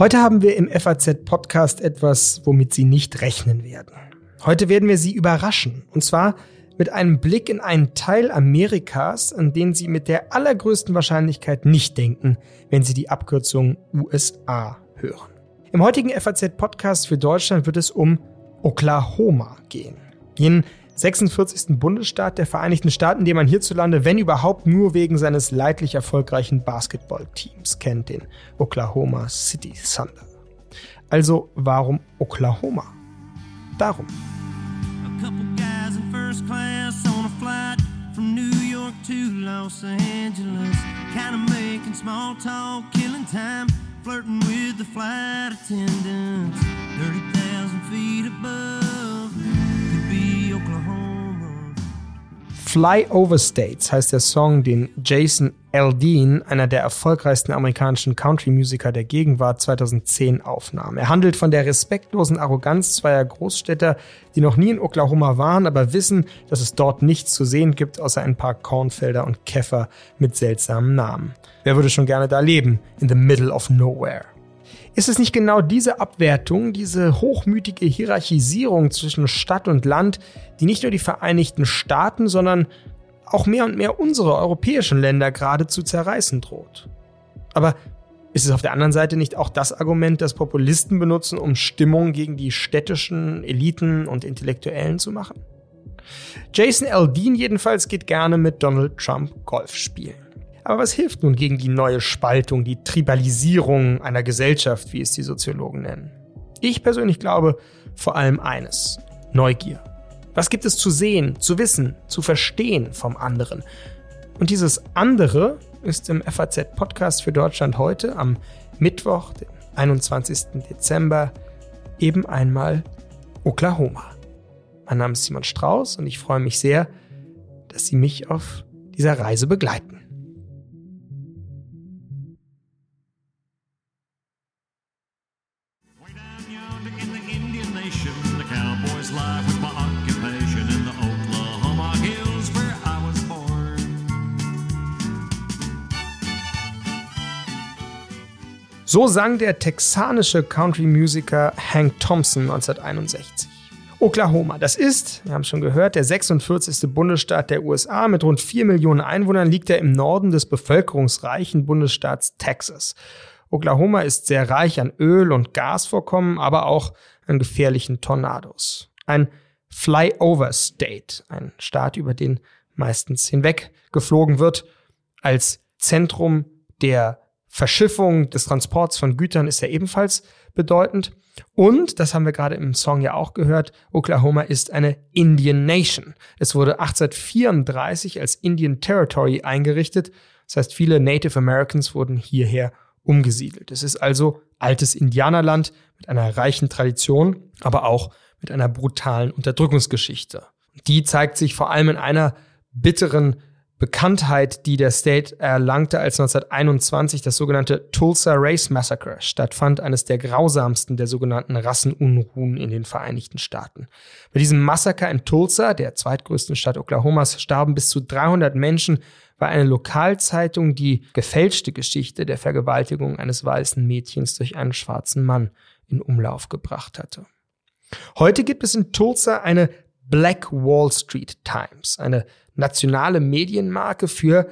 Heute haben wir im FAZ-Podcast etwas, womit Sie nicht rechnen werden. Heute werden wir Sie überraschen. Und zwar mit einem Blick in einen Teil Amerikas, an den Sie mit der allergrößten Wahrscheinlichkeit nicht denken, wenn Sie die Abkürzung USA hören. Im heutigen FAZ-Podcast für Deutschland wird es um Oklahoma gehen. Jenen 46. Bundesstaat der Vereinigten Staaten, den man hierzulande, wenn überhaupt, nur wegen seines leidlich erfolgreichen Basketballteams kennt, den Oklahoma City Thunder. Also warum Oklahoma? Darum. Flirting with the flight attendants. 30,000 feet above. Flyover States heißt der Song, den Jason Aldean, einer der erfolgreichsten amerikanischen Country-Musiker der Gegenwart, 2010 aufnahm. Er handelt von der respektlosen Arroganz zweier Großstädter, die noch nie in Oklahoma waren, aber wissen, dass es dort nichts zu sehen gibt, außer ein paar Kornfelder und Käfer mit seltsamen Namen. Wer würde schon gerne da leben? In the middle of nowhere. Ist es nicht genau diese Abwertung, diese hochmütige Hierarchisierung zwischen Stadt und Land, die nicht nur die Vereinigten Staaten, sondern auch mehr und mehr unsere europäischen Länder gerade zu zerreißen droht? Aber ist es auf der anderen Seite nicht auch das Argument, das Populisten benutzen, um Stimmung gegen die städtischen Eliten und Intellektuellen zu machen? Jason Aldean jedenfalls geht gerne mit Donald Trump Golf spielen. Aber was hilft nun gegen die neue Spaltung, die Tribalisierung einer Gesellschaft, wie es die Soziologen nennen? Ich persönlich glaube vor allem eines. Neugier. Was gibt es zu sehen, zu wissen, zu verstehen vom anderen? Und dieses andere ist im FAZ-Podcast für Deutschland heute am Mittwoch, den 21. Dezember, eben einmal Oklahoma. Mein Name ist Simon Strauß und ich freue mich sehr, dass Sie mich auf dieser Reise begleiten. So sang der texanische Country-Musiker Hank Thompson 1961. Oklahoma, das ist, wir haben schon gehört, der 46. Bundesstaat der USA. Mit rund 4 Millionen Einwohnern liegt er im Norden des bevölkerungsreichen Bundesstaats Texas. Oklahoma ist sehr reich an Öl- und Gasvorkommen, aber auch an gefährlichen Tornados. Ein Flyover State, ein Staat, über den meistens hinweg geflogen wird, als Zentrum der Verschiffung des Transports von Gütern ist ja ebenfalls bedeutend. Und, das haben wir gerade im Song ja auch gehört, Oklahoma ist eine Indian Nation. Es wurde 1834 als Indian Territory eingerichtet. Das heißt, viele Native Americans wurden hierher umgesiedelt. Es ist also altes Indianerland mit einer reichen Tradition, aber auch mit einer brutalen Unterdrückungsgeschichte. Die zeigt sich vor allem in einer bitteren Bekanntheit, die der State erlangte, als 1921 das sogenannte Tulsa Race Massacre stattfand, eines der grausamsten der sogenannten Rassenunruhen in den Vereinigten Staaten. Bei diesem Massaker in Tulsa, der zweitgrößten Stadt Oklahomas, starben bis zu 300 Menschen, weil eine Lokalzeitung die gefälschte Geschichte der Vergewaltigung eines weißen Mädchens durch einen schwarzen Mann in Umlauf gebracht hatte. Heute gibt es in Tulsa eine Black Wall Street Times, eine nationale Medienmarke für,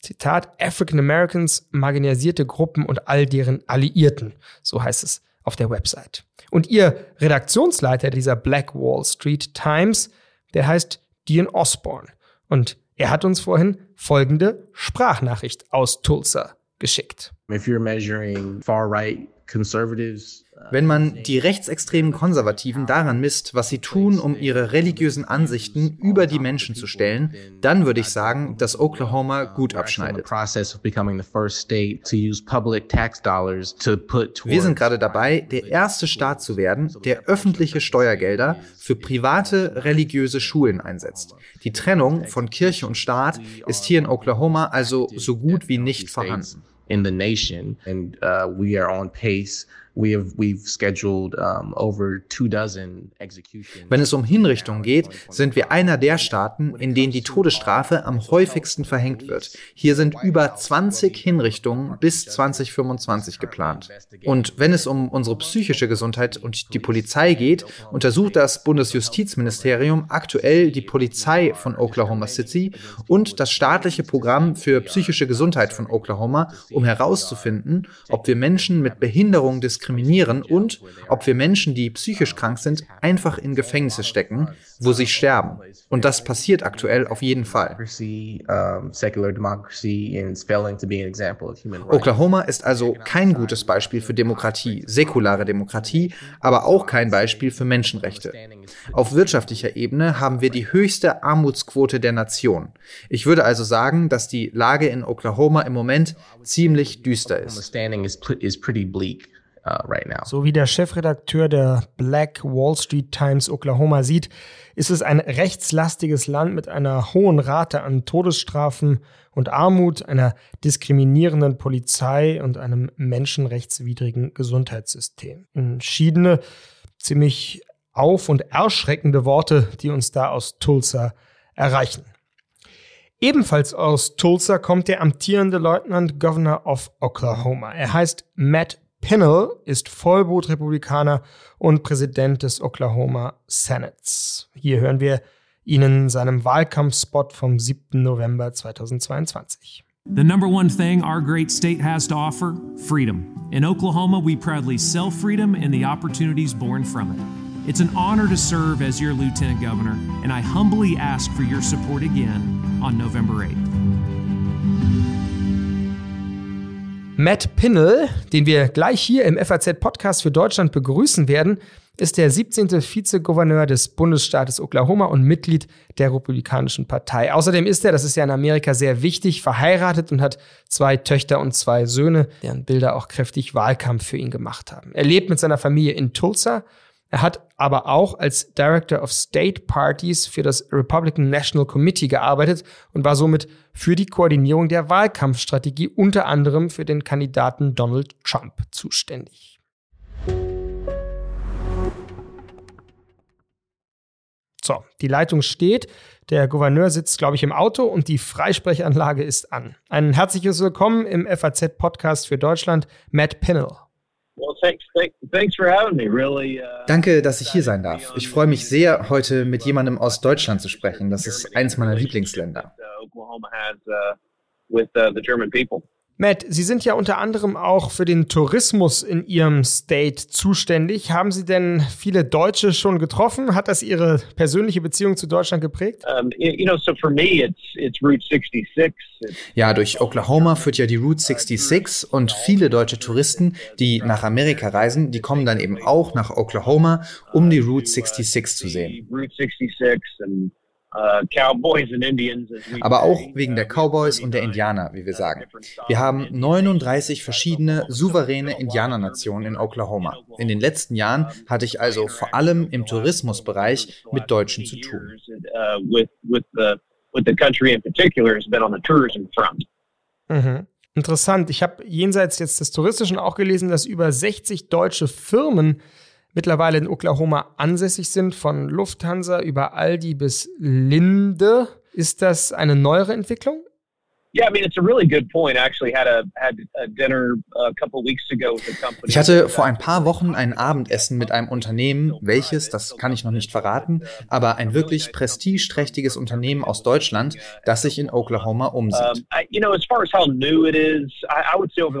Zitat, African Americans, marginalisierte Gruppen und all deren Alliierten. So heißt es auf der Website. Und ihr Redaktionsleiter dieser Black Wall Street Times, der heißt Dean Osborne. Und er hat uns vorhin folgende Sprachnachricht aus Tulsa geschickt. If you're measuring far right conservatives wenn man die rechtsextremen Konservativen daran misst, was sie tun, um ihre religiösen Ansichten über die Menschen zu stellen, dann würde ich sagen, dass Oklahoma gut abschneidet. Wir sind gerade dabei, der erste Staat zu werden, der öffentliche Steuergelder für private religiöse Schulen einsetzt. Die Trennung von Kirche und Staat ist hier in Oklahoma also so gut wie nicht vorhanden. In the nation and uh, we are on pace Wenn es um Hinrichtungen geht, sind wir einer der Staaten, in denen die Todesstrafe am häufigsten verhängt wird. Hier sind über 20 Hinrichtungen bis 2025 geplant. Und wenn es um unsere psychische Gesundheit und die Polizei geht, untersucht das Bundesjustizministerium aktuell die Polizei von Oklahoma City und das staatliche Programm für psychische Gesundheit von Oklahoma, um herauszufinden, ob wir Menschen mit Behinderung diskriminieren und ob wir Menschen, die psychisch krank sind, einfach in Gefängnisse stecken, wo sie sterben. Und das passiert aktuell auf jeden Fall. Oklahoma ist also kein gutes Beispiel für Demokratie, säkulare Demokratie, aber auch kein Beispiel für Menschenrechte. Auf wirtschaftlicher Ebene haben wir die höchste Armutsquote der Nation. Ich würde also sagen, dass die Lage in Oklahoma im Moment ziemlich düster ist. Uh, right. So wie der Chefredakteur der Black Wall Street Times Oklahoma sieht, ist es ein rechtslastiges Land mit einer hohen Rate an Todesstrafen und Armut, einer diskriminierenden Polizei und einem menschenrechtswidrigen Gesundheitssystem. Entschiedene, ziemlich auf- und erschreckende Worte, die uns da aus Tulsa erreichen. Ebenfalls aus Tulsa kommt der amtierende Lieutenant Governor of Oklahoma. Er heißt Matt Pinnell ist Vollblutrepublikaner und Präsident des Oklahoma Senats. Hier hören wir Ihnen seinem Wahlkampfspot vom 7. November 2022. The number one thing our great state has to offer freedom. In Oklahoma, we proudly sell freedom and the opportunities born from it. It's an honor to serve as your lieutenant governor, and I humbly ask for your support again on November 8th. Matt Pinnell, den wir gleich hier im FAZ-Podcast für Deutschland begrüßen werden, ist der 17. Vizegouverneur des Bundesstaates Oklahoma und Mitglied der Republikanischen Partei. Außerdem ist er, das ist ja in Amerika sehr wichtig, verheiratet und hat zwei Töchter und zwei Söhne, deren Bilder auch kräftig Wahlkampf für ihn gemacht haben. Er lebt mit seiner Familie in Tulsa er hat aber auch als Director of State Parties für das Republican National Committee gearbeitet und war somit für die Koordinierung der Wahlkampfstrategie unter anderem für den Kandidaten Donald Trump zuständig. So, die Leitung steht. Der Gouverneur sitzt, glaube ich, im Auto und die Freisprechanlage ist an. Ein herzliches Willkommen im FAZ-Podcast für Deutschland, Matt Pinnell. Uh, Danke, dass ich hier sein darf. Ich freue mich sehr, heute mit jemandem aus Deutschland zu sprechen. Das ist eins meiner Lieblingsländer. Matt, Sie sind ja unter anderem auch für den Tourismus in Ihrem State zuständig. Haben Sie denn viele Deutsche schon getroffen? Hat das Ihre persönliche Beziehung zu Deutschland geprägt? Ja, durch Oklahoma führt ja die Route 66 und viele deutsche Touristen, die nach Amerika reisen, die kommen dann eben auch nach Oklahoma, um die Route 66 zu sehen. Uh, Aber auch wegen der Cowboys und der Indianer, wie wir sagen. Wir haben 39 verschiedene souveräne Indianernationen in Oklahoma. In den letzten Jahren hatte ich also vor allem im Tourismusbereich mit Deutschen zu tun. Mhm. Interessant. Ich habe jenseits jetzt des Touristischen auch gelesen, dass über 60 deutsche Firmen mittlerweile in Oklahoma ansässig sind, von Lufthansa über Aldi bis Linde. Ist das eine neuere Entwicklung? Ich hatte vor ein paar Wochen ein Abendessen mit einem Unternehmen, welches, das kann ich noch nicht verraten, aber ein wirklich prestigeträchtiges Unternehmen aus Deutschland, das sich in Oklahoma umsieht.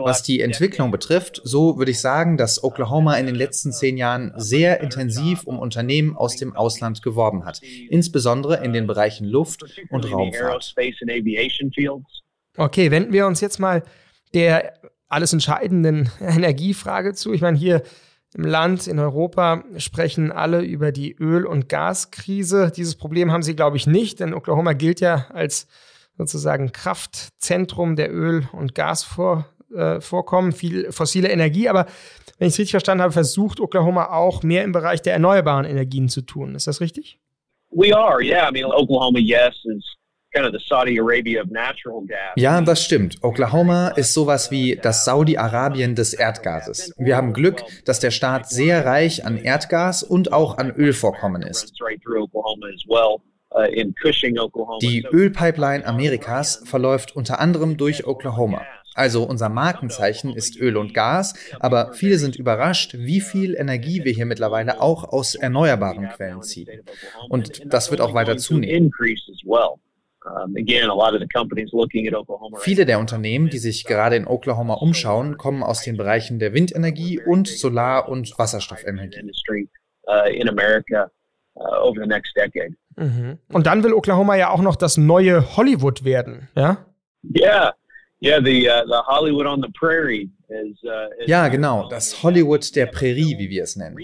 Was die Entwicklung betrifft, so würde ich sagen, dass Oklahoma in den letzten zehn Jahren sehr intensiv um Unternehmen aus dem Ausland geworben hat, insbesondere in den Bereichen Luft- und Raumfahrt. Okay, wenden wir uns jetzt mal der alles entscheidenden Energiefrage zu. Ich meine, hier im Land, in Europa sprechen alle über die Öl- und Gaskrise. Dieses Problem haben sie, glaube ich, nicht, denn Oklahoma gilt ja als sozusagen Kraftzentrum der Öl- und Gasvorkommen, äh, viel fossile Energie. Aber wenn ich es richtig verstanden habe, versucht Oklahoma auch mehr im Bereich der erneuerbaren Energien zu tun. Ist das richtig? We are, yeah. I mean, Oklahoma, yes, is Ja, das stimmt. Oklahoma ist sowas wie das Saudi-Arabien des Erdgases. Wir haben Glück, dass der Staat sehr reich an Erdgas und auch an Ölvorkommen ist. Die Ölpipeline Amerikas verläuft unter anderem durch Oklahoma. Also unser Markenzeichen ist Öl und Gas, aber viele sind überrascht, wie viel Energie wir hier mittlerweile auch aus erneuerbaren Quellen ziehen. Und das wird auch weiter zunehmen. Viele der Unternehmen, die sich gerade in Oklahoma umschauen, kommen aus den Bereichen der Windenergie und Solar- und Wasserstoffenergie. Uh, mhm. Und dann will Oklahoma ja auch noch das neue Hollywood werden, ja? Ja, Yeah, the, uh, the Hollywood on the Prairie uh, ja, genau, das Hollywood der Prärie, wie wir es nennen.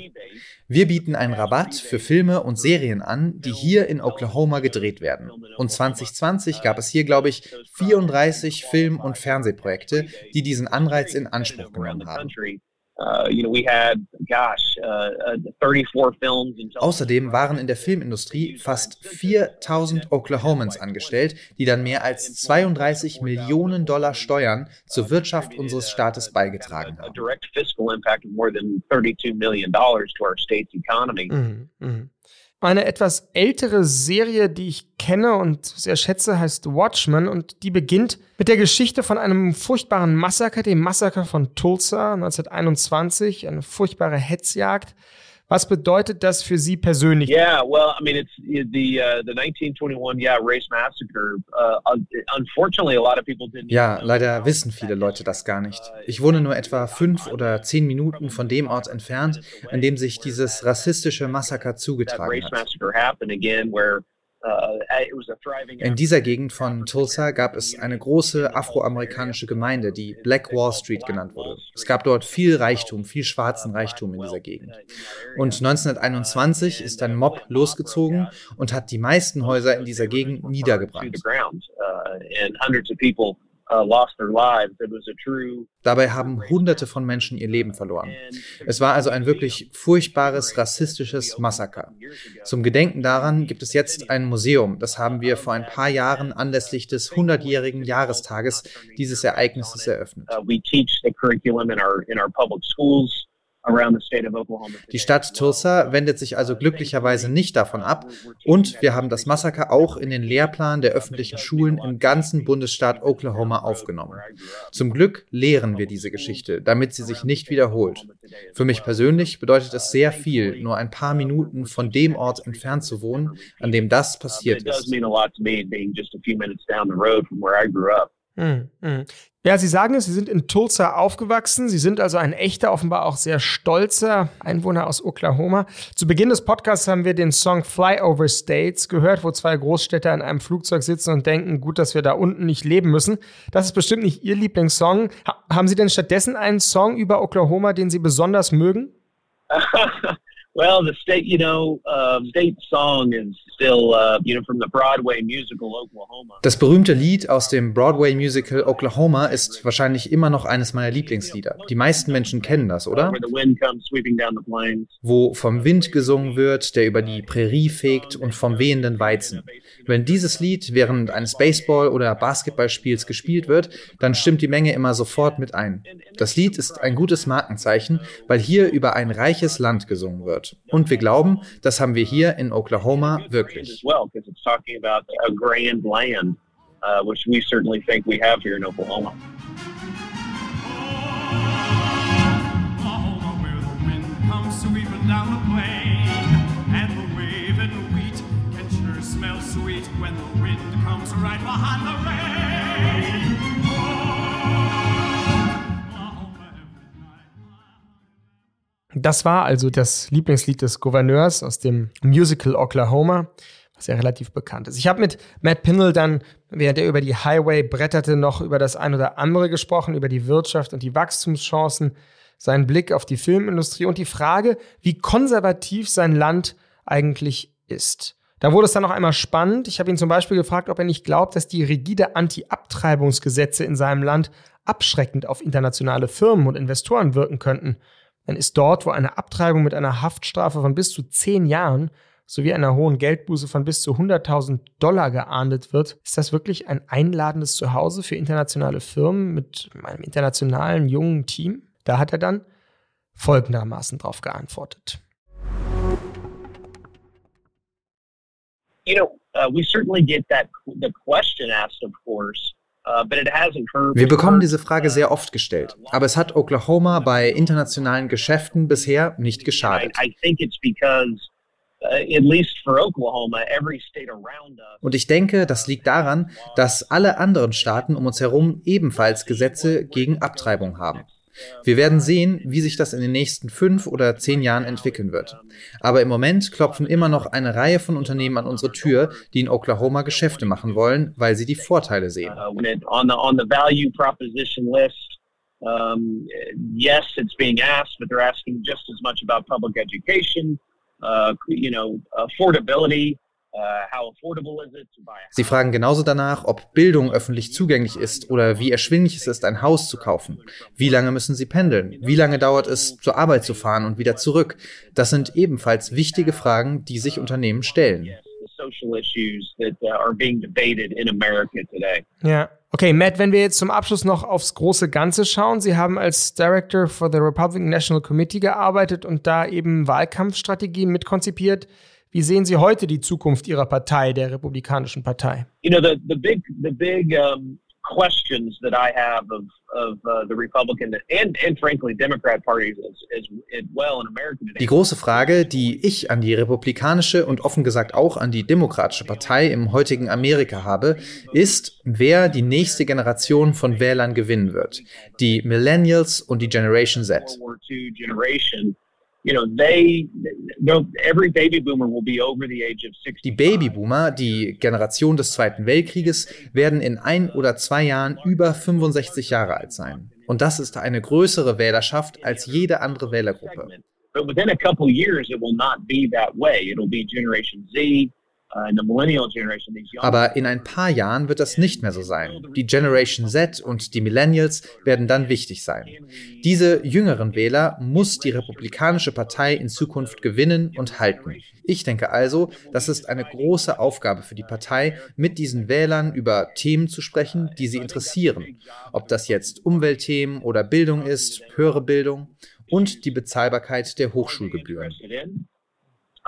Wir bieten einen Rabatt für Filme und Serien an, die hier in Oklahoma gedreht werden. Und 2020 gab es hier, glaube ich, 34 Film- und Fernsehprojekte, die diesen Anreiz in Anspruch genommen haben. Uh, uh, Außerdem waren in der Filmindustrie fast 4000 Oklahomans angestellt, die dann mehr als 32 Millionen Dollar Steuern zur Wirtschaft unseres Staates beigetragen haben. Mhm, mh. Eine etwas ältere Serie, die ich kenne und sehr schätze, heißt Watchmen und die beginnt mit der Geschichte von einem furchtbaren Massaker, dem Massaker von Tulsa 1921, eine furchtbare Hetzjagd. Was bedeutet das für Sie persönlich? Yeah, well, I mean, it's the uh, the 1921 yeah race massacre. Uh, unfortunately, a lot of people didn't. Ja, leider wissen viele Leute das gar nicht. Ich wohne nur etwa fünf oder zehn Minuten von dem Ort entfernt, an dem sich dieses rassistische Massaker zugetragen hat. Uh, in dieser Gegend von Tulsa gab es eine große afroamerikanische Gemeinde, die Black Wall Street genannt wurde. Es gab dort viel Reichtum, viel schwarzen Reichtum in dieser Gegend. Und 1921 ist ein Mob losgezogen und hat die meisten Häuser in dieser Gegend niedergebrannt. Uh, Dabei haben Hunderte von Menschen ihr Leben verloren. Es war also ein wirklich furchtbares rassistisches Massaker. Zum Gedenken daran gibt es jetzt ein Museum. Das haben wir vor ein paar Jahren anlässlich des 100-jährigen Jahrestages dieses Ereignisses eröffnet. Uh, die Stadt Tulsa wendet sich also glücklicherweise nicht davon ab und wir haben das Massaker auch in den Lehrplan der öffentlichen Schulen im ganzen Bundesstaat Oklahoma aufgenommen. Zum Glück lehren wir diese Geschichte, damit sie sich nicht wiederholt. Für mich persönlich bedeutet es sehr viel, nur ein paar Minuten von dem Ort entfernt zu wohnen, an dem das passiert ist. Hm, hm. Ja, Sie sagen es, Sie sind in Tulsa aufgewachsen. Sie sind also ein echter, offenbar auch sehr stolzer Einwohner aus Oklahoma. Zu Beginn des Podcasts haben wir den Song Flyover States gehört, wo zwei Großstädter in einem Flugzeug sitzen und denken, gut, dass wir da unten nicht leben müssen. Das ist bestimmt nicht Ihr Lieblingssong. Ha haben Sie denn stattdessen einen Song über Oklahoma, den Sie besonders mögen? Well, the state, you know, uh, state song is still, uh, you know, from the Broadway musical Oklahoma. Das berühmte Lied aus dem Broadway Musical Oklahoma ist wahrscheinlich immer noch eines meiner Lieblingslieder. Die meisten Menschen kennen das, oder? Wo vom Wind gesungen wird, der über die Prärie fegt und vom wehenden Weizen. Wenn dieses Lied während eines Baseball- oder Basketballspiels gespielt wird, dann stimmt die Menge immer sofort mit ein. Das Lied ist ein gutes Markenzeichen, weil hier über ein reiches Land gesungen wird wird. Und wir glauben, das haben wir hier in Oklahoma wirklich. when Das war also das Lieblingslied des Gouverneurs aus dem Musical Oklahoma, was ja relativ bekannt ist. Ich habe mit Matt Pinnell dann, während er über die Highway bretterte, noch über das ein oder andere gesprochen, über die Wirtschaft und die Wachstumschancen, seinen Blick auf die Filmindustrie und die Frage, wie konservativ sein Land eigentlich ist. Da wurde es dann noch einmal spannend. Ich habe ihn zum Beispiel gefragt, ob er nicht glaubt, dass die rigide Anti-Abtreibungsgesetze in seinem Land abschreckend auf internationale Firmen und Investoren wirken könnten dann ist dort, wo eine Abtreibung mit einer Haftstrafe von bis zu zehn Jahren sowie einer hohen Geldbuße von bis zu 100.000 Dollar geahndet wird, ist das wirklich ein einladendes Zuhause für internationale Firmen mit einem internationalen jungen Team? Da hat er dann folgendermaßen drauf geantwortet. You know, uh, we certainly get that the question asked, of course. Uh, Wir bekommen diese Frage sehr oft gestellt, aber es hat Oklahoma bei internationalen Geschäften bisher nicht geschadet. Und ich denke, das liegt daran, dass alle anderen Staaten um uns herum ebenfalls Gesetze gegen Abtreibung haben. Wir werden sehen, wie sich das in den nächsten fünf oder zehn Jahren entwickeln wird. Aber im Moment klopfen immer noch eine Reihe von Unternehmen an unsere Tür, die in Oklahoma Geschäfte machen wollen, weil sie die Vorteile sehen. Um, yes, it's being asked, but they're asking just as much about public education, uh, you know, affordability. Uh, Sie fragen genauso danach, ob Bildung öffentlich zugänglich ist oder wie erschwinglich es ist, ein Haus zu kaufen. Wie lange müssen Sie pendeln? Wie lange dauert es, zur Arbeit zu fahren und wieder zurück? Das sind ebenfalls wichtige Fragen, die sich Unternehmen stellen. Uh, ja. Okay, Matt, wenn wir jetzt zum Abschluss noch aufs große Ganze schauen. Sie haben als Director for the Republican National Committee gearbeitet und da eben Wahlkampfstrategien mitkonzipiert. Wie sehen Sie heute die Zukunft Ihrer Partei, der Republikanischen Partei? You know, the, the big, the big um, questions that I have of, of uh, the Republican and, and frankly Democrat parties as, as, well in America today. Die große Frage, die ich an die Republikanische und offen gesagt auch an die Demokratische Partei im heutigen Amerika habe, ist, wer die nächste Generation von Wählern gewinnen wird. Die Millennials und die Generation Z. Die Babyboomer, die Generation des Zweiten Weltkrieges, werden in ein oder zwei Jahren über 65 Jahre alt sein. Und das ist eine größere Wählerschaft als jede andere Wählergruppe. But within a couple years, it will not be that way. It'll be Generation Z, aber in ein paar Jahren wird das nicht mehr so sein. Die Generation Z und die Millennials werden dann wichtig sein. Diese jüngeren Wähler muss die Republikanische Partei in Zukunft gewinnen und halten. Ich denke also, das ist eine große Aufgabe für die Partei, mit diesen Wählern über Themen zu sprechen, die sie interessieren. Ob das jetzt Umweltthemen oder Bildung ist, höhere Bildung und die Bezahlbarkeit der Hochschulgebühren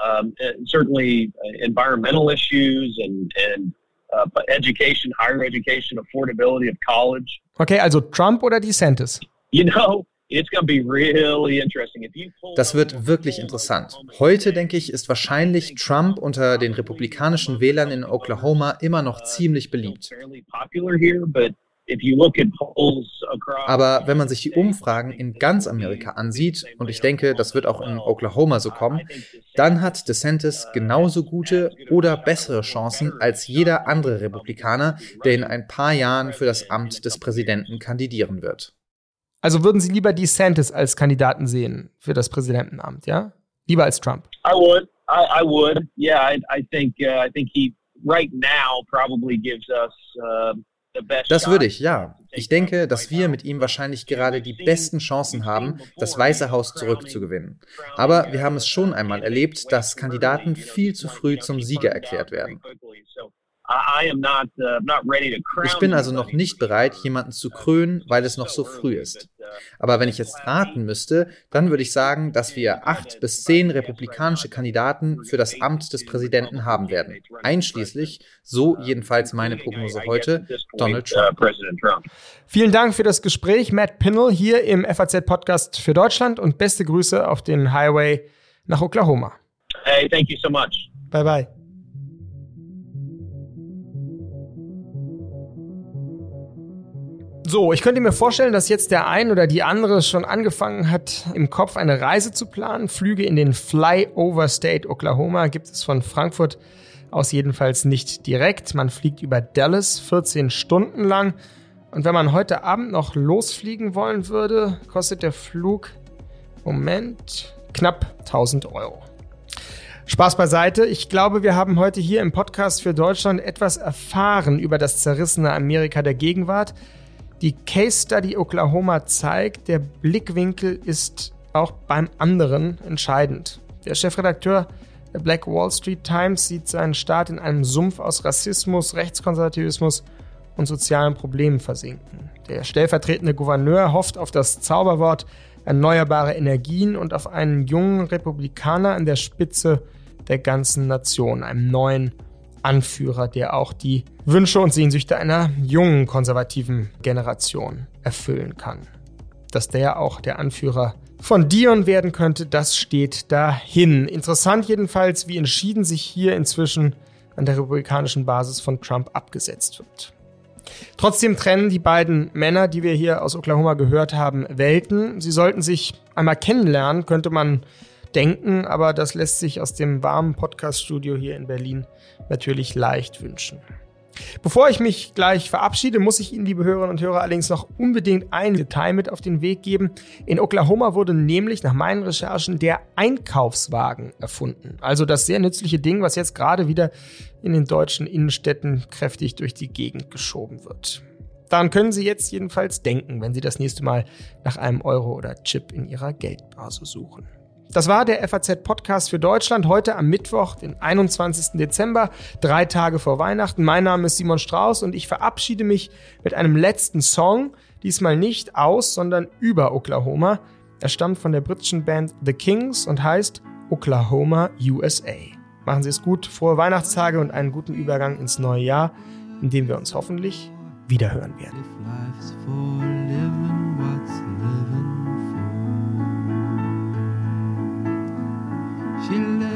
um, certainly uh, environmental issues and, and uh, education, higher education, affordability of college. Okay, also Trump oder DeSantis? You know, das wird wirklich interessant. Heute, denke ich, ist wahrscheinlich Trump unter den republikanischen Wählern in Oklahoma immer noch ziemlich beliebt. Aber wenn man sich die Umfragen in ganz Amerika ansieht, und ich denke, das wird auch in Oklahoma so kommen, dann hat DeSantis genauso gute oder bessere Chancen als jeder andere Republikaner, der in ein paar Jahren für das Amt des Präsidenten kandidieren wird. Also würden Sie lieber DeSantis als Kandidaten sehen für das Präsidentenamt, ja? Lieber als Trump? I would. I, I would. Yeah, I, I think. Uh, I think he right now probably gives us. Uh, das würde ich, ja. Ich denke, dass wir mit ihm wahrscheinlich gerade die besten Chancen haben, das Weiße Haus zurückzugewinnen. Aber wir haben es schon einmal erlebt, dass Kandidaten viel zu früh zum Sieger erklärt werden. Uh, ich bin also noch nicht bereit, jemanden zu krönen, weil es noch so früh ist. Aber wenn ich jetzt raten müsste, dann würde ich sagen, dass wir acht bis zehn republikanische Kandidaten für das Amt des Präsidenten haben werden. Einschließlich, so jedenfalls meine Prognose heute, Donald uh, Trump. Vielen Dank für das Gespräch, Matt Pinnell hier im FAZ-Podcast für Deutschland und beste Grüße auf den Highway nach Oklahoma. Hey, thank you so much. Bye bye. So, ich könnte mir vorstellen, dass jetzt der ein oder die andere schon angefangen hat, im Kopf eine Reise zu planen. Flüge in den Flyover State Oklahoma gibt es von Frankfurt aus jedenfalls nicht direkt. Man fliegt über Dallas 14 Stunden lang. Und wenn man heute Abend noch losfliegen wollen würde, kostet der Flug, Moment, knapp 1000 Euro. Spaß beiseite. Ich glaube, wir haben heute hier im Podcast für Deutschland etwas erfahren über das zerrissene Amerika der Gegenwart. Die Case Study Oklahoma zeigt, der Blickwinkel ist auch beim anderen entscheidend. Der Chefredakteur Der Black Wall Street Times sieht seinen Staat in einem Sumpf aus Rassismus, Rechtskonservativismus und sozialen Problemen versinken. Der stellvertretende Gouverneur hofft auf das Zauberwort erneuerbare Energien und auf einen jungen Republikaner an der Spitze der ganzen Nation, einem neuen Anführer, der auch die Wünsche und Sehnsüchte einer jungen konservativen Generation erfüllen kann. Dass der auch der Anführer von Dion werden könnte, das steht dahin. Interessant jedenfalls, wie entschieden sich hier inzwischen an der republikanischen Basis von Trump abgesetzt wird. Trotzdem trennen die beiden Männer, die wir hier aus Oklahoma gehört haben, Welten. Sie sollten sich einmal kennenlernen, könnte man denken, aber das lässt sich aus dem warmen Podcast-Studio hier in Berlin natürlich leicht wünschen. Bevor ich mich gleich verabschiede, muss ich Ihnen, liebe Hörerinnen und Hörer, allerdings noch unbedingt ein Detail mit auf den Weg geben. In Oklahoma wurde nämlich nach meinen Recherchen der Einkaufswagen erfunden. Also das sehr nützliche Ding, was jetzt gerade wieder in den deutschen Innenstädten kräftig durch die Gegend geschoben wird. Daran können Sie jetzt jedenfalls denken, wenn Sie das nächste Mal nach einem Euro oder Chip in Ihrer Geldbörse suchen. Das war der FAZ-Podcast für Deutschland heute am Mittwoch, den 21. Dezember, drei Tage vor Weihnachten. Mein Name ist Simon Strauß und ich verabschiede mich mit einem letzten Song, diesmal nicht aus, sondern über Oklahoma. Er stammt von der britischen Band The Kings und heißt Oklahoma USA. Machen Sie es gut, frohe Weihnachtstage und einen guten Übergang ins neue Jahr, in dem wir uns hoffentlich wiederhören werden. She